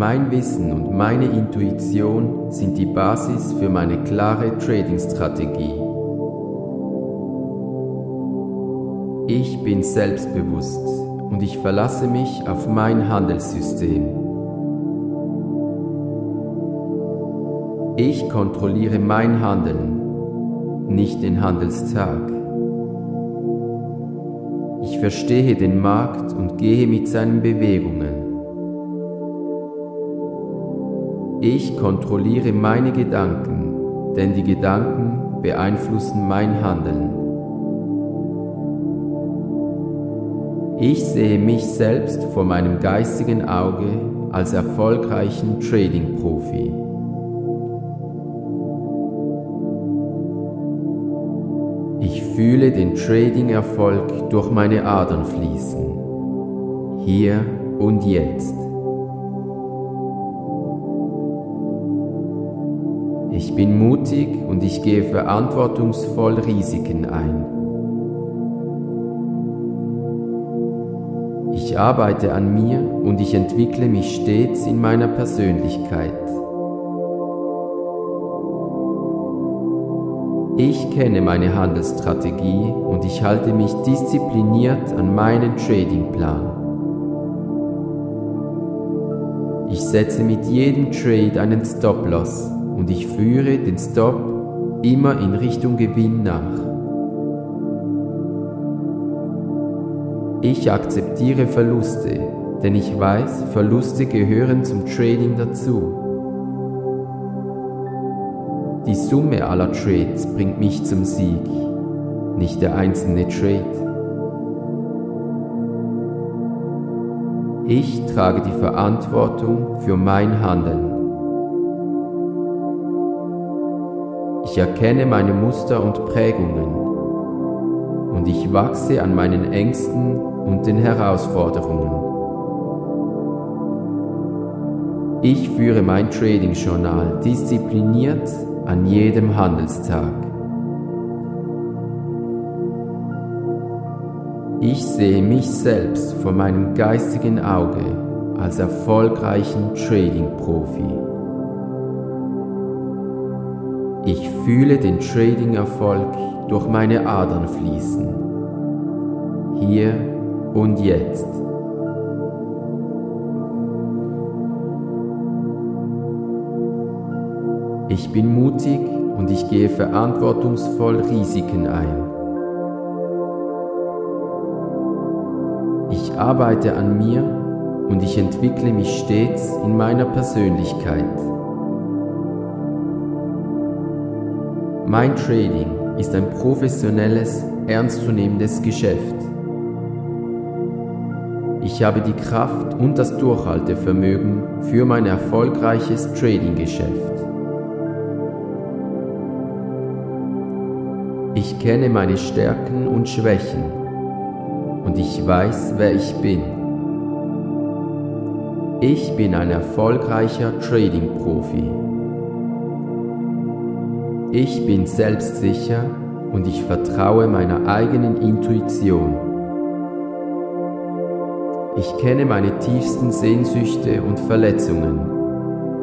mein Wissen und meine Intuition sind die Basis für meine klare Trading-Strategie. Ich bin selbstbewusst und ich verlasse mich auf mein Handelssystem. Ich kontrolliere mein Handeln, nicht den Handelstag. Ich verstehe den Markt und gehe mit seinen Bewegungen. Ich kontrolliere meine Gedanken, denn die Gedanken beeinflussen mein Handeln. Ich sehe mich selbst vor meinem geistigen Auge als erfolgreichen Trading-Profi. Ich fühle den Trading-Erfolg durch meine Adern fließen. Hier und jetzt. Bin mutig und ich gehe verantwortungsvoll Risiken ein. Ich arbeite an mir und ich entwickle mich stets in meiner Persönlichkeit. Ich kenne meine Handelsstrategie und ich halte mich diszipliniert an meinen Tradingplan. Ich setze mit jedem Trade einen Stop-Loss und ich führe den Stop immer in Richtung Gewinn nach. Ich akzeptiere Verluste, denn ich weiß, Verluste gehören zum Trading dazu. Die Summe aller Trades bringt mich zum Sieg, nicht der einzelne Trade. Ich trage die Verantwortung für mein Handeln. Ich erkenne meine Muster und Prägungen und ich wachse an meinen Ängsten und den Herausforderungen. Ich führe mein Trading-Journal diszipliniert an jedem Handelstag. Ich sehe mich selbst vor meinem geistigen Auge als erfolgreichen Trading-Profi. Ich fühle den Trading-Erfolg durch meine Adern fließen. Hier und jetzt. Ich bin mutig und ich gehe verantwortungsvoll Risiken ein. Ich arbeite an mir und ich entwickle mich stets in meiner Persönlichkeit. Mein Trading ist ein professionelles, ernstzunehmendes Geschäft. Ich habe die Kraft und das Durchhaltevermögen für mein erfolgreiches Trading-Geschäft. Ich kenne meine Stärken und Schwächen und ich weiß, wer ich bin. Ich bin ein erfolgreicher Trading-Profi. Ich bin selbstsicher und ich vertraue meiner eigenen Intuition. Ich kenne meine tiefsten Sehnsüchte und Verletzungen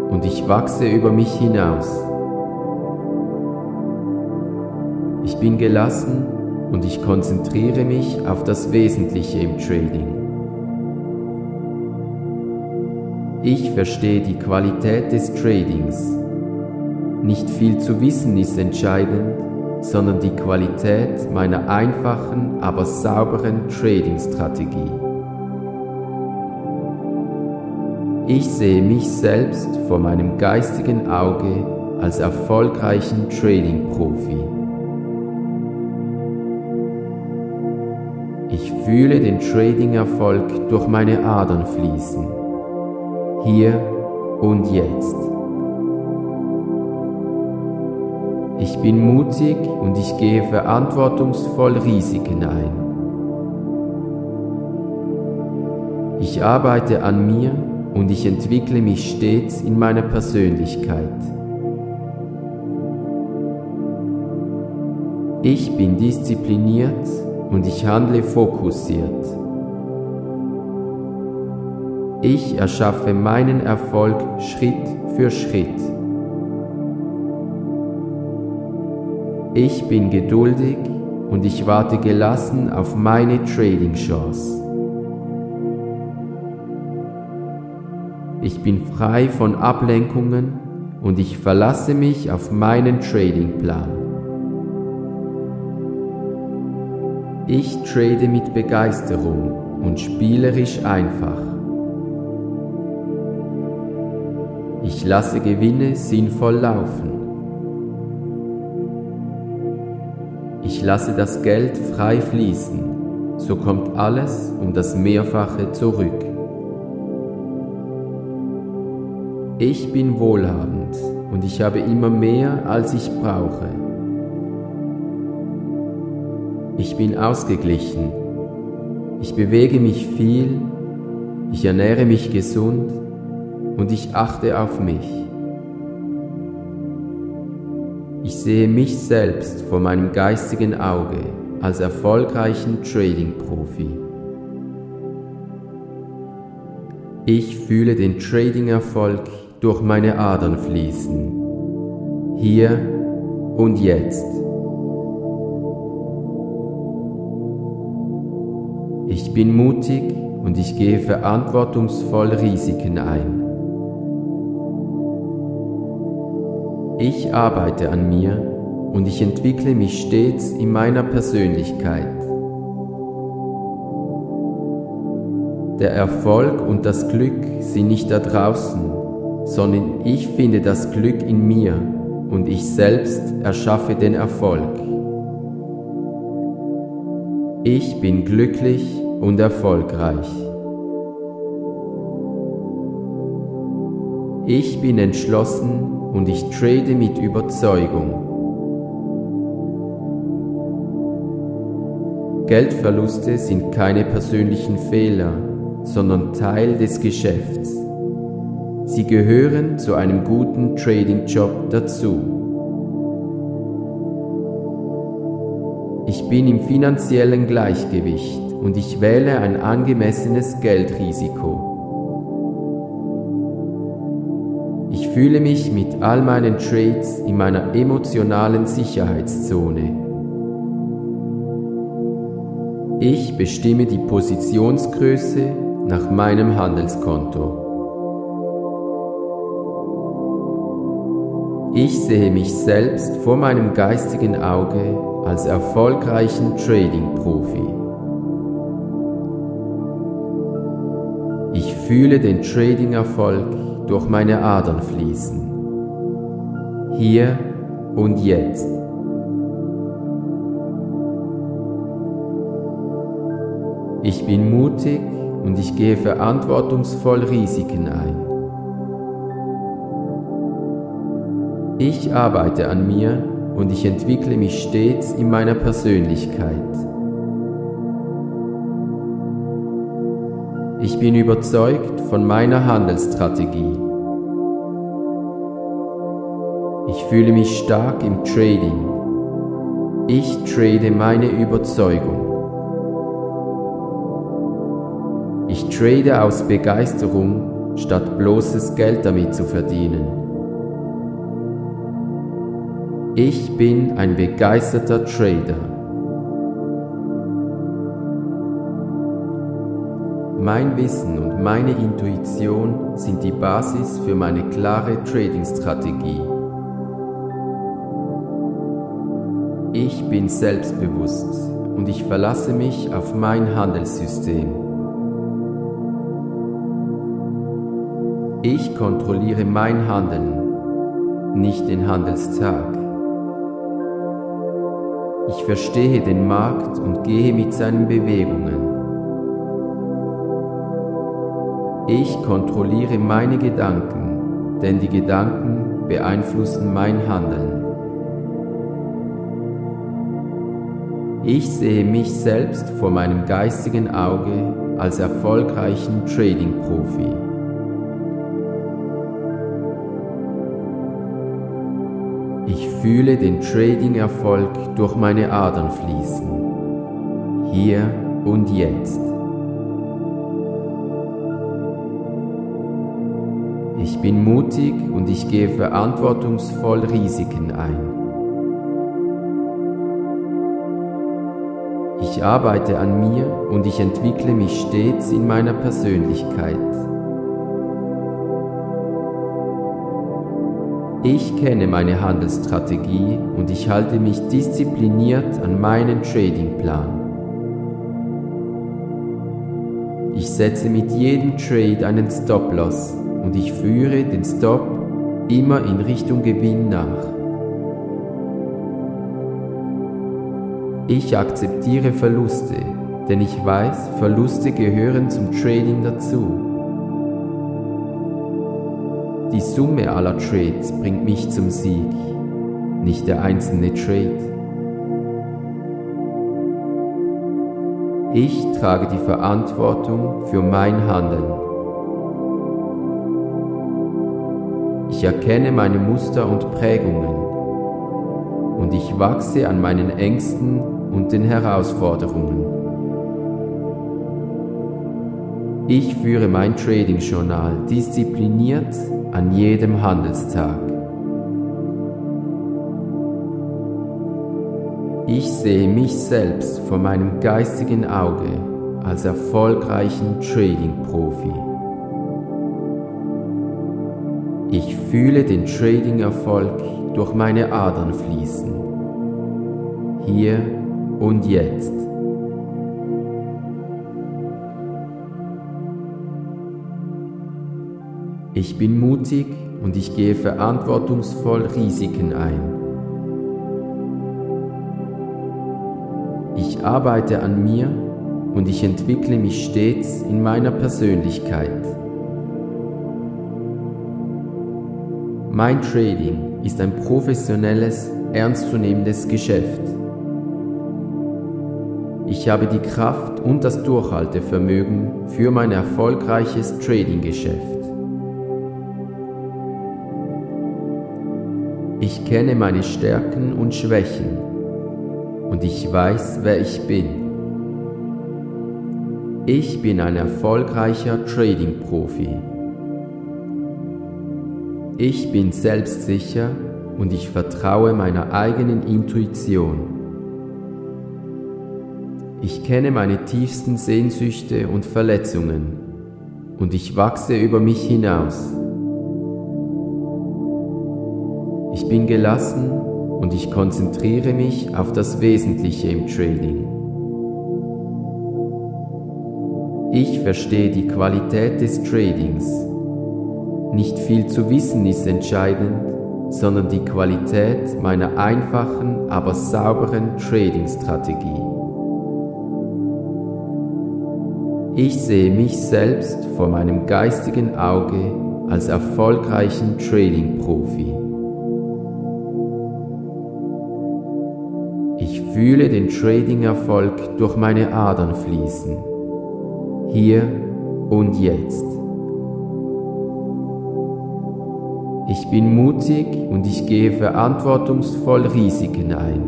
und ich wachse über mich hinaus. Ich bin gelassen und ich konzentriere mich auf das Wesentliche im Trading. Ich verstehe die Qualität des Tradings nicht viel zu wissen ist entscheidend, sondern die Qualität meiner einfachen, aber sauberen Trading-Strategie. Ich sehe mich selbst vor meinem geistigen Auge als erfolgreichen Trading-Profi. Ich fühle den Trading-Erfolg durch meine Adern fließen. Hier und jetzt. Ich bin mutig und ich gehe verantwortungsvoll Risiken ein. Ich arbeite an mir und ich entwickle mich stets in meiner Persönlichkeit. Ich bin diszipliniert und ich handle fokussiert. Ich erschaffe meinen Erfolg Schritt für Schritt. Ich bin geduldig und ich warte gelassen auf meine Trading-Chance. Ich bin frei von Ablenkungen und ich verlasse mich auf meinen Tradingplan. Ich trade mit Begeisterung und spielerisch einfach. Ich lasse Gewinne sinnvoll laufen. Lasse das Geld frei fließen, so kommt alles um das Mehrfache zurück. Ich bin wohlhabend und ich habe immer mehr, als ich brauche. Ich bin ausgeglichen. Ich bewege mich viel. Ich ernähre mich gesund und ich achte auf mich. Ich sehe mich selbst vor meinem geistigen Auge als erfolgreichen Trading-Profi. Ich fühle den Trading-Erfolg durch meine Adern fließen. Hier und jetzt. Ich bin mutig und ich gehe verantwortungsvoll Risiken ein. Ich arbeite an mir und ich entwickle mich stets in meiner Persönlichkeit. Der Erfolg und das Glück sind nicht da draußen, sondern ich finde das Glück in mir und ich selbst erschaffe den Erfolg. Ich bin glücklich und erfolgreich. Ich bin entschlossen und ich trade mit Überzeugung. Geldverluste sind keine persönlichen Fehler, sondern Teil des Geschäfts. Sie gehören zu einem guten Trading-Job dazu. Ich bin im finanziellen Gleichgewicht und ich wähle ein angemessenes Geldrisiko. Fühle mich mit all meinen Trades in meiner emotionalen Sicherheitszone. Ich bestimme die Positionsgröße nach meinem Handelskonto. Ich sehe mich selbst vor meinem geistigen Auge als erfolgreichen Trading-Profi. Ich fühle den Trading-Erfolg durch meine Adern fließen. Hier und jetzt. Ich bin mutig und ich gehe verantwortungsvoll Risiken ein. Ich arbeite an mir und ich entwickle mich stets in meiner Persönlichkeit. Ich bin überzeugt von meiner Handelsstrategie. Ich fühle mich stark im Trading. Ich trade meine Überzeugung. Ich trade aus Begeisterung, statt bloßes Geld damit zu verdienen. Ich bin ein begeisterter Trader. Mein Wissen und meine Intuition sind die Basis für meine klare Trading-Strategie. Ich bin selbstbewusst und ich verlasse mich auf mein Handelssystem. Ich kontrolliere mein Handeln, nicht den Handelstag. Ich verstehe den Markt und gehe mit seinen Bewegungen. Ich kontrolliere meine Gedanken, denn die Gedanken beeinflussen mein Handeln. Ich sehe mich selbst vor meinem geistigen Auge als erfolgreichen Trading-Profi. fühle den Trading-Erfolg durch meine Adern fließen. Hier und jetzt. Bin mutig und ich gehe verantwortungsvoll Risiken ein. Ich arbeite an mir und ich entwickle mich stets in meiner Persönlichkeit. Ich kenne meine Handelsstrategie und ich halte mich diszipliniert an meinen Tradingplan. Ich setze mit jedem Trade einen Stop-Loss und ich führe den Stop immer in Richtung Gewinn nach. Ich akzeptiere Verluste, denn ich weiß, Verluste gehören zum Trading dazu. Die Summe aller Trades bringt mich zum Sieg, nicht der einzelne Trade. Ich trage die Verantwortung für mein Handeln. Ich erkenne meine Muster und Prägungen und ich wachse an meinen Ängsten und den Herausforderungen. Ich führe mein Trading-Journal diszipliniert an jedem Handelstag. Ich sehe mich selbst vor meinem geistigen Auge als erfolgreichen Trading-Profi. Fühle den Trading-Erfolg durch meine Adern fließen. Hier und jetzt. Ich bin mutig und ich gehe verantwortungsvoll Risiken ein. Ich arbeite an mir und ich entwickle mich stets in meiner Persönlichkeit. Mein Trading ist ein professionelles, ernstzunehmendes Geschäft. Ich habe die Kraft und das Durchhaltevermögen für mein erfolgreiches Trading-Geschäft. Ich kenne meine Stärken und Schwächen und ich weiß, wer ich bin. Ich bin ein erfolgreicher Trading-Profi. Ich bin selbstsicher und ich vertraue meiner eigenen Intuition. Ich kenne meine tiefsten Sehnsüchte und Verletzungen und ich wachse über mich hinaus. Ich bin gelassen und ich konzentriere mich auf das Wesentliche im Trading. Ich verstehe die Qualität des Tradings. Nicht viel zu wissen ist entscheidend, sondern die Qualität meiner einfachen, aber sauberen Trading-Strategie. Ich sehe mich selbst vor meinem geistigen Auge als erfolgreichen Trading-Profi. fühle den Trading-Erfolg durch meine Adern fließen. Hier und jetzt. Ich bin mutig und ich gehe verantwortungsvoll Risiken ein.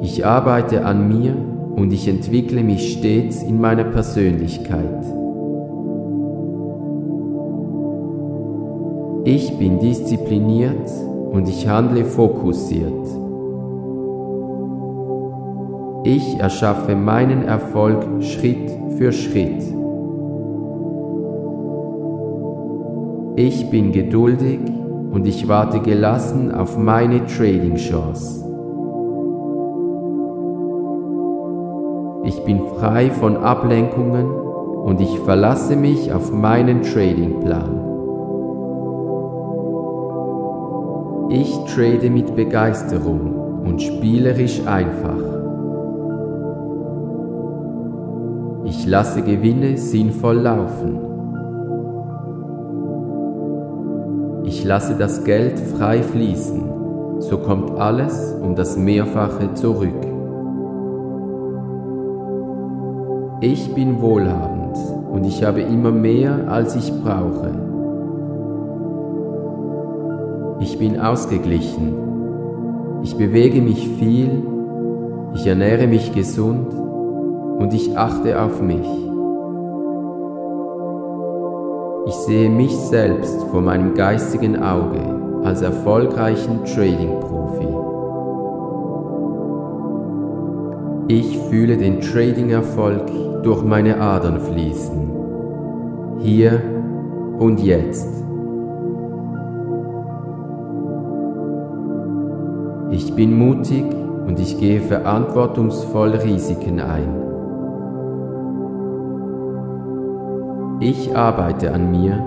Ich arbeite an mir und ich entwickle mich stets in meiner Persönlichkeit. Ich bin diszipliniert und ich handle fokussiert. Ich erschaffe meinen Erfolg Schritt für Schritt. Ich bin geduldig und ich warte gelassen auf meine Trading-Chance. Ich bin frei von Ablenkungen und ich verlasse mich auf meinen Trading-Plan. Ich trade mit Begeisterung und spielerisch einfach. Ich lasse Gewinne sinnvoll laufen. Ich lasse das Geld frei fließen, so kommt alles um das Mehrfache zurück. Ich bin wohlhabend und ich habe immer mehr, als ich brauche. Ich bin ausgeglichen. Ich bewege mich viel. Ich ernähre mich gesund und ich achte auf mich. Ich sehe mich selbst vor meinem geistigen Auge als erfolgreichen Trading-Profi. Ich fühle den Trading-Erfolg durch meine Adern fließen. Hier und jetzt. Ich bin mutig und ich gehe verantwortungsvoll Risiken ein. Ich arbeite an mir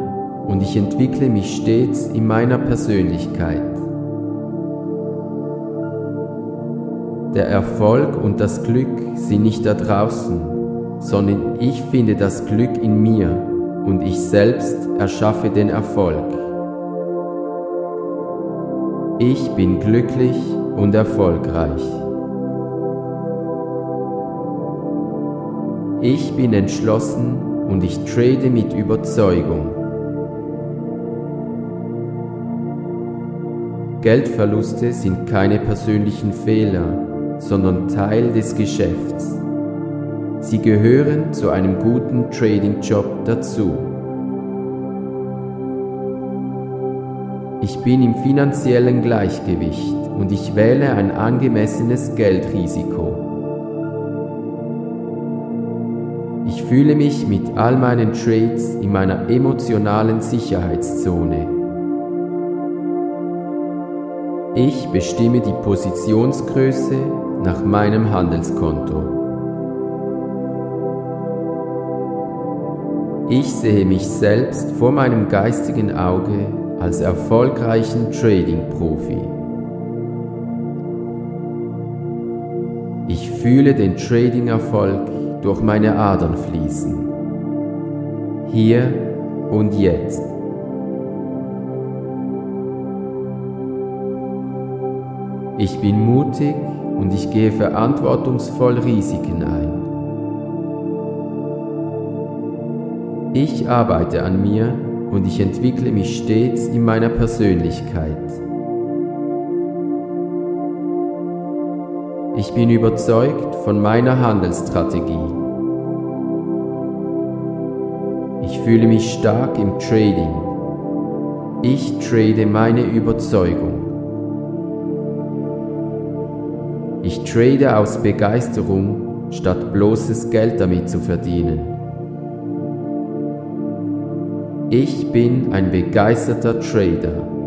und ich entwickle mich stets in meiner Persönlichkeit. Der Erfolg und das Glück sind nicht da draußen, sondern ich finde das Glück in mir und ich selbst erschaffe den Erfolg. Ich bin glücklich und erfolgreich. Ich bin entschlossen und ich trade mit Überzeugung. Geldverluste sind keine persönlichen Fehler, sondern Teil des Geschäfts. Sie gehören zu einem guten Trading-Job dazu. Ich bin im finanziellen Gleichgewicht und ich wähle ein angemessenes Geldrisiko. Fühle mich mit all meinen Trades in meiner emotionalen Sicherheitszone. Ich bestimme die Positionsgröße nach meinem Handelskonto. Ich sehe mich selbst vor meinem geistigen Auge als erfolgreichen Trading-Profi. Ich fühle den Trading-Erfolg durch meine Adern fließen. Hier und jetzt. Ich bin mutig und ich gehe verantwortungsvoll Risiken ein. Ich arbeite an mir und ich entwickle mich stets in meiner Persönlichkeit. Ich bin überzeugt von meiner Handelsstrategie. Ich fühle mich stark im Trading. Ich trade meine Überzeugung. Ich trade aus Begeisterung, statt bloßes Geld damit zu verdienen. Ich bin ein begeisterter Trader.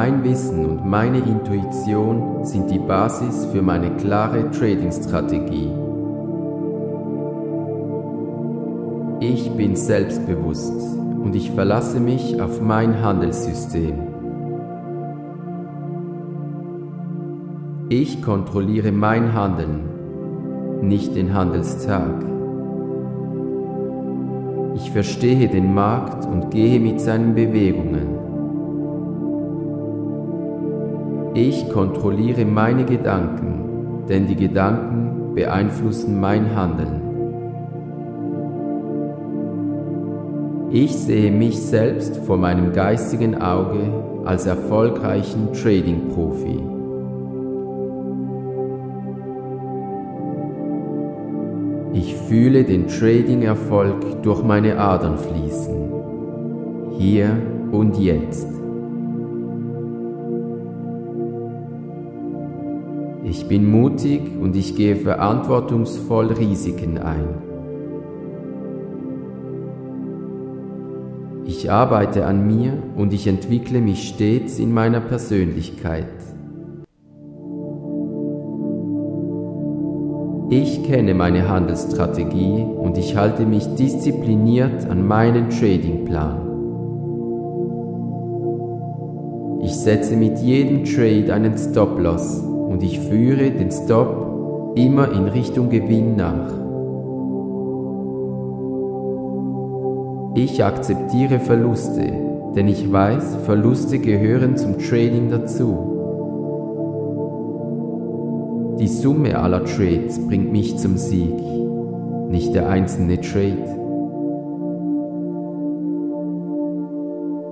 Mein Wissen und meine Intuition sind die Basis für meine klare Trading-Strategie. Ich bin selbstbewusst und ich verlasse mich auf mein Handelssystem. Ich kontrolliere mein Handeln, nicht den Handelstag. Ich verstehe den Markt und gehe mit seinen Bewegungen. Ich kontrolliere meine Gedanken, denn die Gedanken beeinflussen mein Handeln. Ich sehe mich selbst vor meinem geistigen Auge als erfolgreichen Trading-Profi. Ich fühle den Trading-Erfolg durch meine Adern fließen. Hier und jetzt. Ich bin mutig und ich gehe verantwortungsvoll Risiken ein. Ich arbeite an mir und ich entwickle mich stets in meiner Persönlichkeit. Ich kenne meine Handelsstrategie und ich halte mich diszipliniert an meinen Tradingplan. Ich setze mit jedem Trade einen Stop-Loss und ich führe den Stop immer in Richtung Gewinn nach. Ich akzeptiere Verluste, denn ich weiß, Verluste gehören zum Trading dazu. Die Summe aller Trades bringt mich zum Sieg, nicht der einzelne Trade.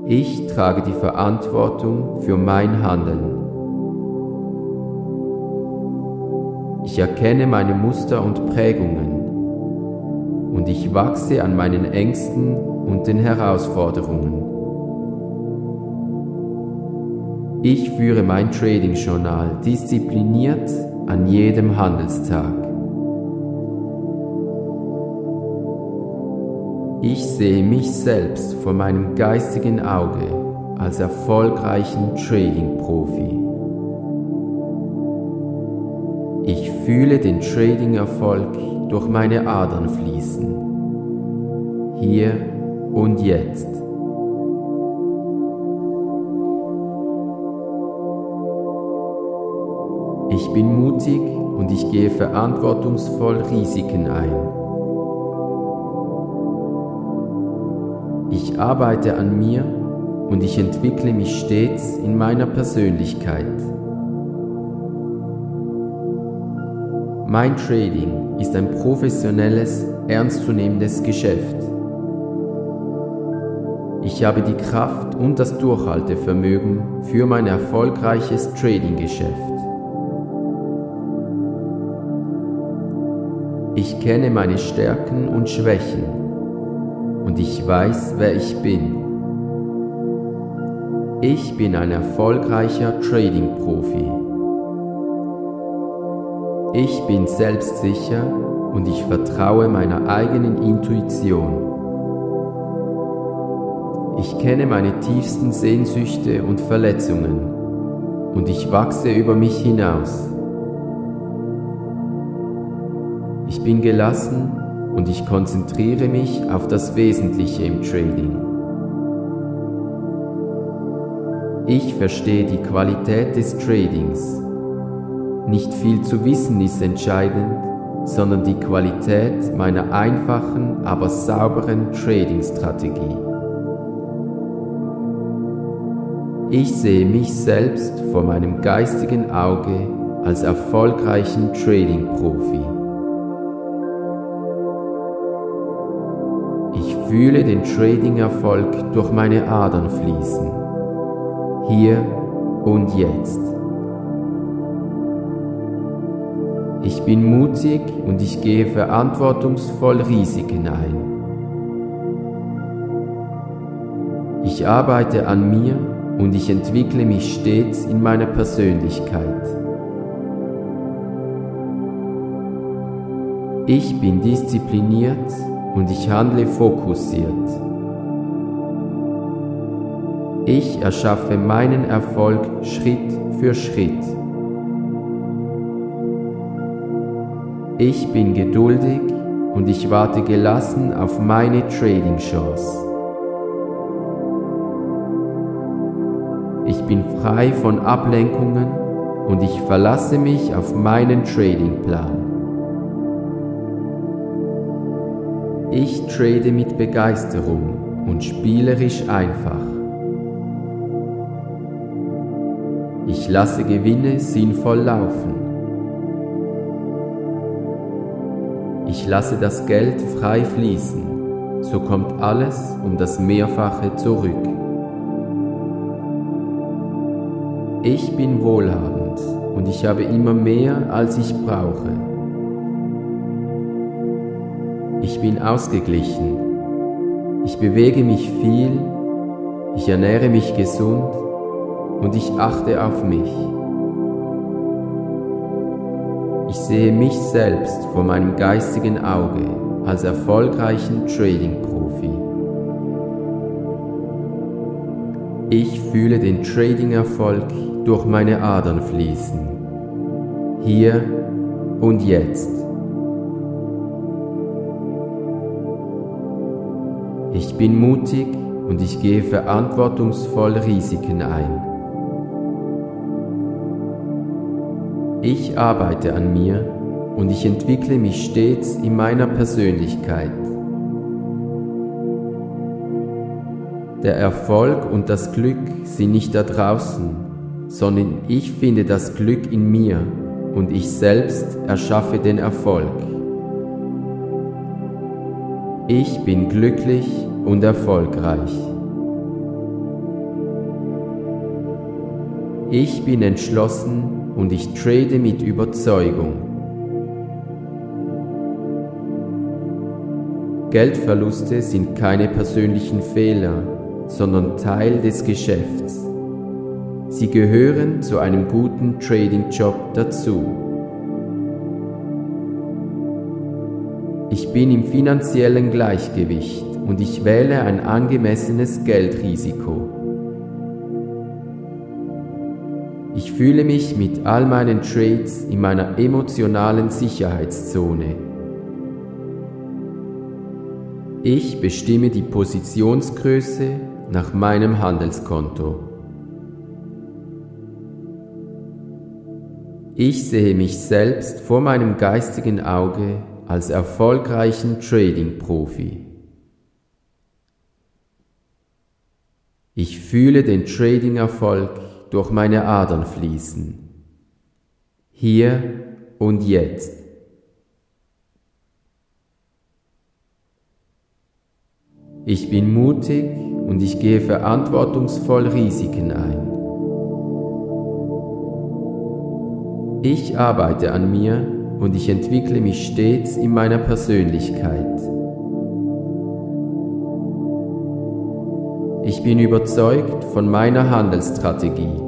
Ich trage die Verantwortung für mein Handeln. Ich erkenne meine Muster und Prägungen. und ich wachse an meinen Ängsten und den Herausforderungen. Ich führe mein Trading-Journal diszipliniert an jedem Handelstag. Ich sehe mich selbst vor meinem geistigen Auge als erfolgreichen Trading-Profi. Ich fühle den Trading-Erfolg durch meine Adern fließen. Hier und jetzt. Ich bin mutig und ich gehe verantwortungsvoll Risiken ein. Ich arbeite an mir und ich entwickle mich stets in meiner Persönlichkeit. Mein Trading ist ein professionelles, ernstzunehmendes Geschäft. Ich habe die Kraft und das Durchhaltevermögen für mein erfolgreiches Trading-Geschäft. Ich kenne meine Stärken und Schwächen und ich weiß, wer ich bin. Ich bin ein erfolgreicher Trading-Profi. Ich bin selbstsicher und ich vertraue meiner eigenen Intuition. Ich kenne meine tiefsten Sehnsüchte und Verletzungen und ich wachse über mich hinaus. Ich bin gelassen und ich konzentriere mich auf das Wesentliche im Trading. Ich verstehe die Qualität des Tradings nicht viel zu wissen ist entscheidend, sondern die Qualität meiner einfachen, aber sauberen Trading-Strategie. Ich sehe mich selbst vor meinem geistigen Auge als erfolgreichen Trading-Profi. Ich fühle den Trading-Erfolg durch meine Adern fließen. Hier und jetzt. Ich bin mutig und ich gehe verantwortungsvoll Risiken ein. Ich arbeite an mir und ich entwickle mich stets in meiner Persönlichkeit. Ich bin diszipliniert und ich handle fokussiert. Ich erschaffe meinen Erfolg Schritt für Schritt. Ich bin geduldig und ich warte gelassen auf meine Trading-Chance. Ich bin frei von Ablenkungen und ich verlasse mich auf meinen Trading-Plan. Ich trade mit Begeisterung und spielerisch einfach. Ich lasse Gewinne sinnvoll laufen. Ich lasse das Geld frei fließen, so kommt alles um das Mehrfache zurück. Ich bin wohlhabend und ich habe immer mehr, als ich brauche. Ich bin ausgeglichen. Ich bewege mich viel, ich ernähre mich gesund und ich achte auf mich. Sehe mich selbst vor meinem geistigen Auge als erfolgreichen Trading-Profi. Ich fühle den Trading-Erfolg durch meine Adern fließen. Hier und jetzt. Ich bin mutig und ich gehe verantwortungsvoll Risiken ein. Ich arbeite an mir und ich entwickle mich stets in meiner Persönlichkeit. Der Erfolg und das Glück sind nicht da draußen, sondern ich finde das Glück in mir und ich selbst erschaffe den Erfolg. Ich bin glücklich und erfolgreich. Ich bin entschlossen und ich trade mit Überzeugung. Geldverluste sind keine persönlichen Fehler, sondern Teil des Geschäfts. Sie gehören zu einem guten Trading-Job dazu. Ich bin im finanziellen Gleichgewicht und ich wähle ein angemessenes Geldrisiko. Fühle mich mit all meinen Trades in meiner emotionalen Sicherheitszone. Ich bestimme die Positionsgröße nach meinem Handelskonto. Ich sehe mich selbst vor meinem geistigen Auge als erfolgreichen Trading-Profi. Ich fühle den Trading-Erfolg durch meine Adern fließen. Hier und jetzt. Ich bin mutig und ich gehe verantwortungsvoll Risiken ein. Ich arbeite an mir und ich entwickle mich stets in meiner Persönlichkeit. Ich bin überzeugt von meiner Handelsstrategie.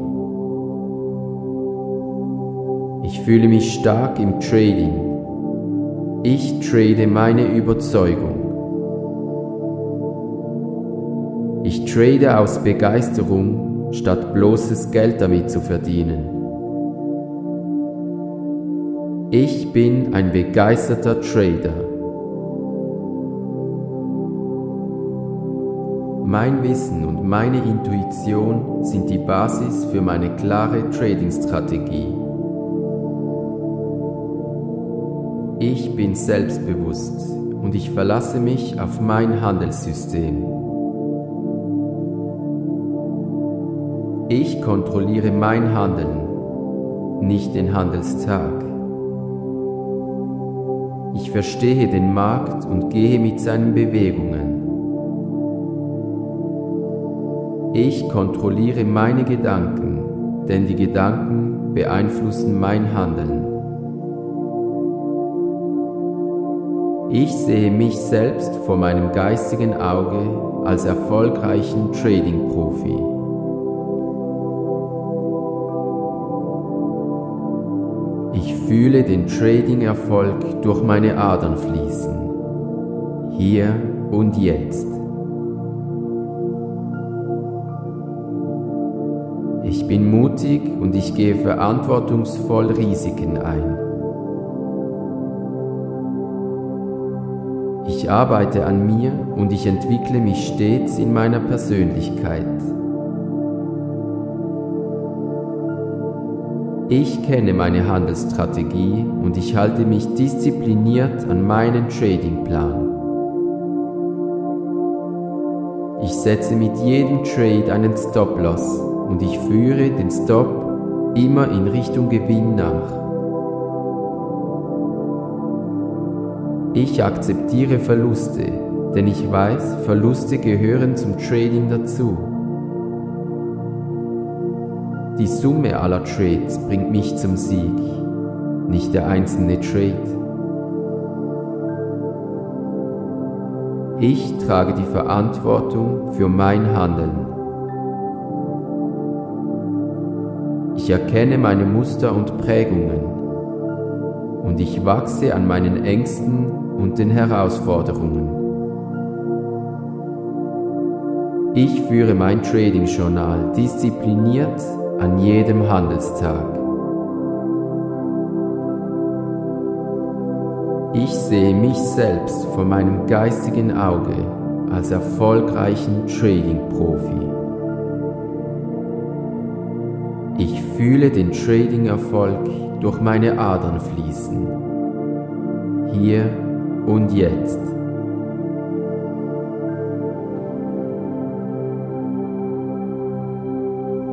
Ich fühle mich stark im Trading. Ich trade meine Überzeugung. Ich trade aus Begeisterung, statt bloßes Geld damit zu verdienen. Ich bin ein begeisterter Trader. Mein Wissen und meine Intuition sind die Basis für meine klare Trading-Strategie. Ich bin selbstbewusst und ich verlasse mich auf mein Handelssystem. Ich kontrolliere mein Handeln, nicht den Handelstag. Ich verstehe den Markt und gehe mit seinen Bewegungen. Ich kontrolliere meine Gedanken, denn die Gedanken beeinflussen mein Handeln. Ich sehe mich selbst vor meinem geistigen Auge als erfolgreichen Trading-Profi. fühle den Trading-Erfolg durch meine Adern fließen. Hier und jetzt. Ich bin mutig und ich gehe verantwortungsvoll Risiken ein. Ich arbeite an mir und ich entwickle mich stets in meiner Persönlichkeit. Ich kenne meine Handelsstrategie und ich halte mich diszipliniert an meinen Tradingplan. Ich setze mit jedem Trade einen Stop-Loss und ich führe den Stop immer in Richtung Gewinn nach. Ich akzeptiere Verluste, denn ich weiß, Verluste gehören zum Trading dazu. Die Summe aller Trades bringt mich zum Sieg, nicht der einzelne Trade. Ich trage die Verantwortung für mein Handeln. Ich erkenne meine Muster und Prägungen und ich wachse an meinen Ängsten und den Herausforderungen. Ich führe mein Trading-Journal diszipliniert an jedem Handelstag. Ich sehe mich selbst vor meinem geistigen Auge als erfolgreichen Trading-Profi. Fühle den Trading-Erfolg durch meine Adern fließen. Hier und jetzt.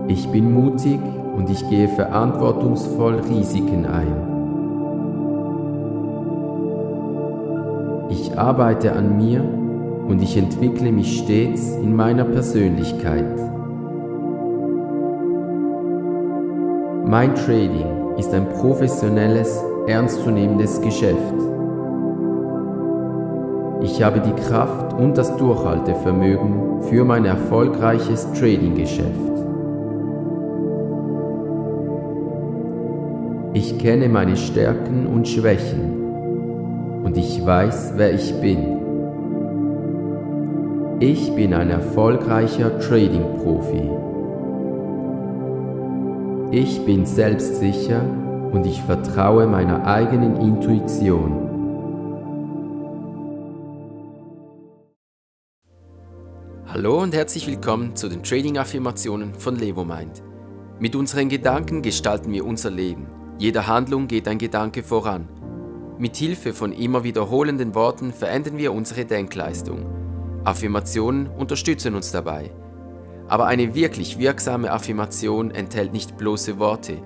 Ich bin mutig und ich gehe verantwortungsvoll Risiken ein. Ich arbeite an mir und ich entwickle mich stets in meiner Persönlichkeit. Mein Trading ist ein professionelles, ernstzunehmendes Geschäft. Ich habe die Kraft und das Durchhaltevermögen für mein erfolgreiches Trading-Geschäft. Ich kenne meine Stärken und Schwächen und ich weiß, wer ich bin. Ich bin ein erfolgreicher Trading-Profi. Ich bin selbstsicher und ich vertraue meiner eigenen Intuition. Hallo und herzlich willkommen zu den Trading-Affirmationen von LevoMind. Mit unseren Gedanken gestalten wir unser Leben. Jeder Handlung geht ein Gedanke voran. Mit Hilfe von immer wiederholenden Worten verändern wir unsere Denkleistung. Affirmationen unterstützen uns dabei. Aber eine wirklich wirksame Affirmation enthält nicht bloße Worte.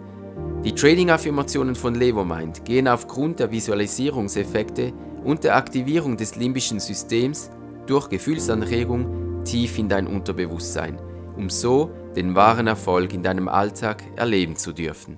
Die Trading-Affirmationen von LevoMind gehen aufgrund der Visualisierungseffekte und der Aktivierung des limbischen Systems durch Gefühlsanregung tief in dein Unterbewusstsein, um so den wahren Erfolg in deinem Alltag erleben zu dürfen.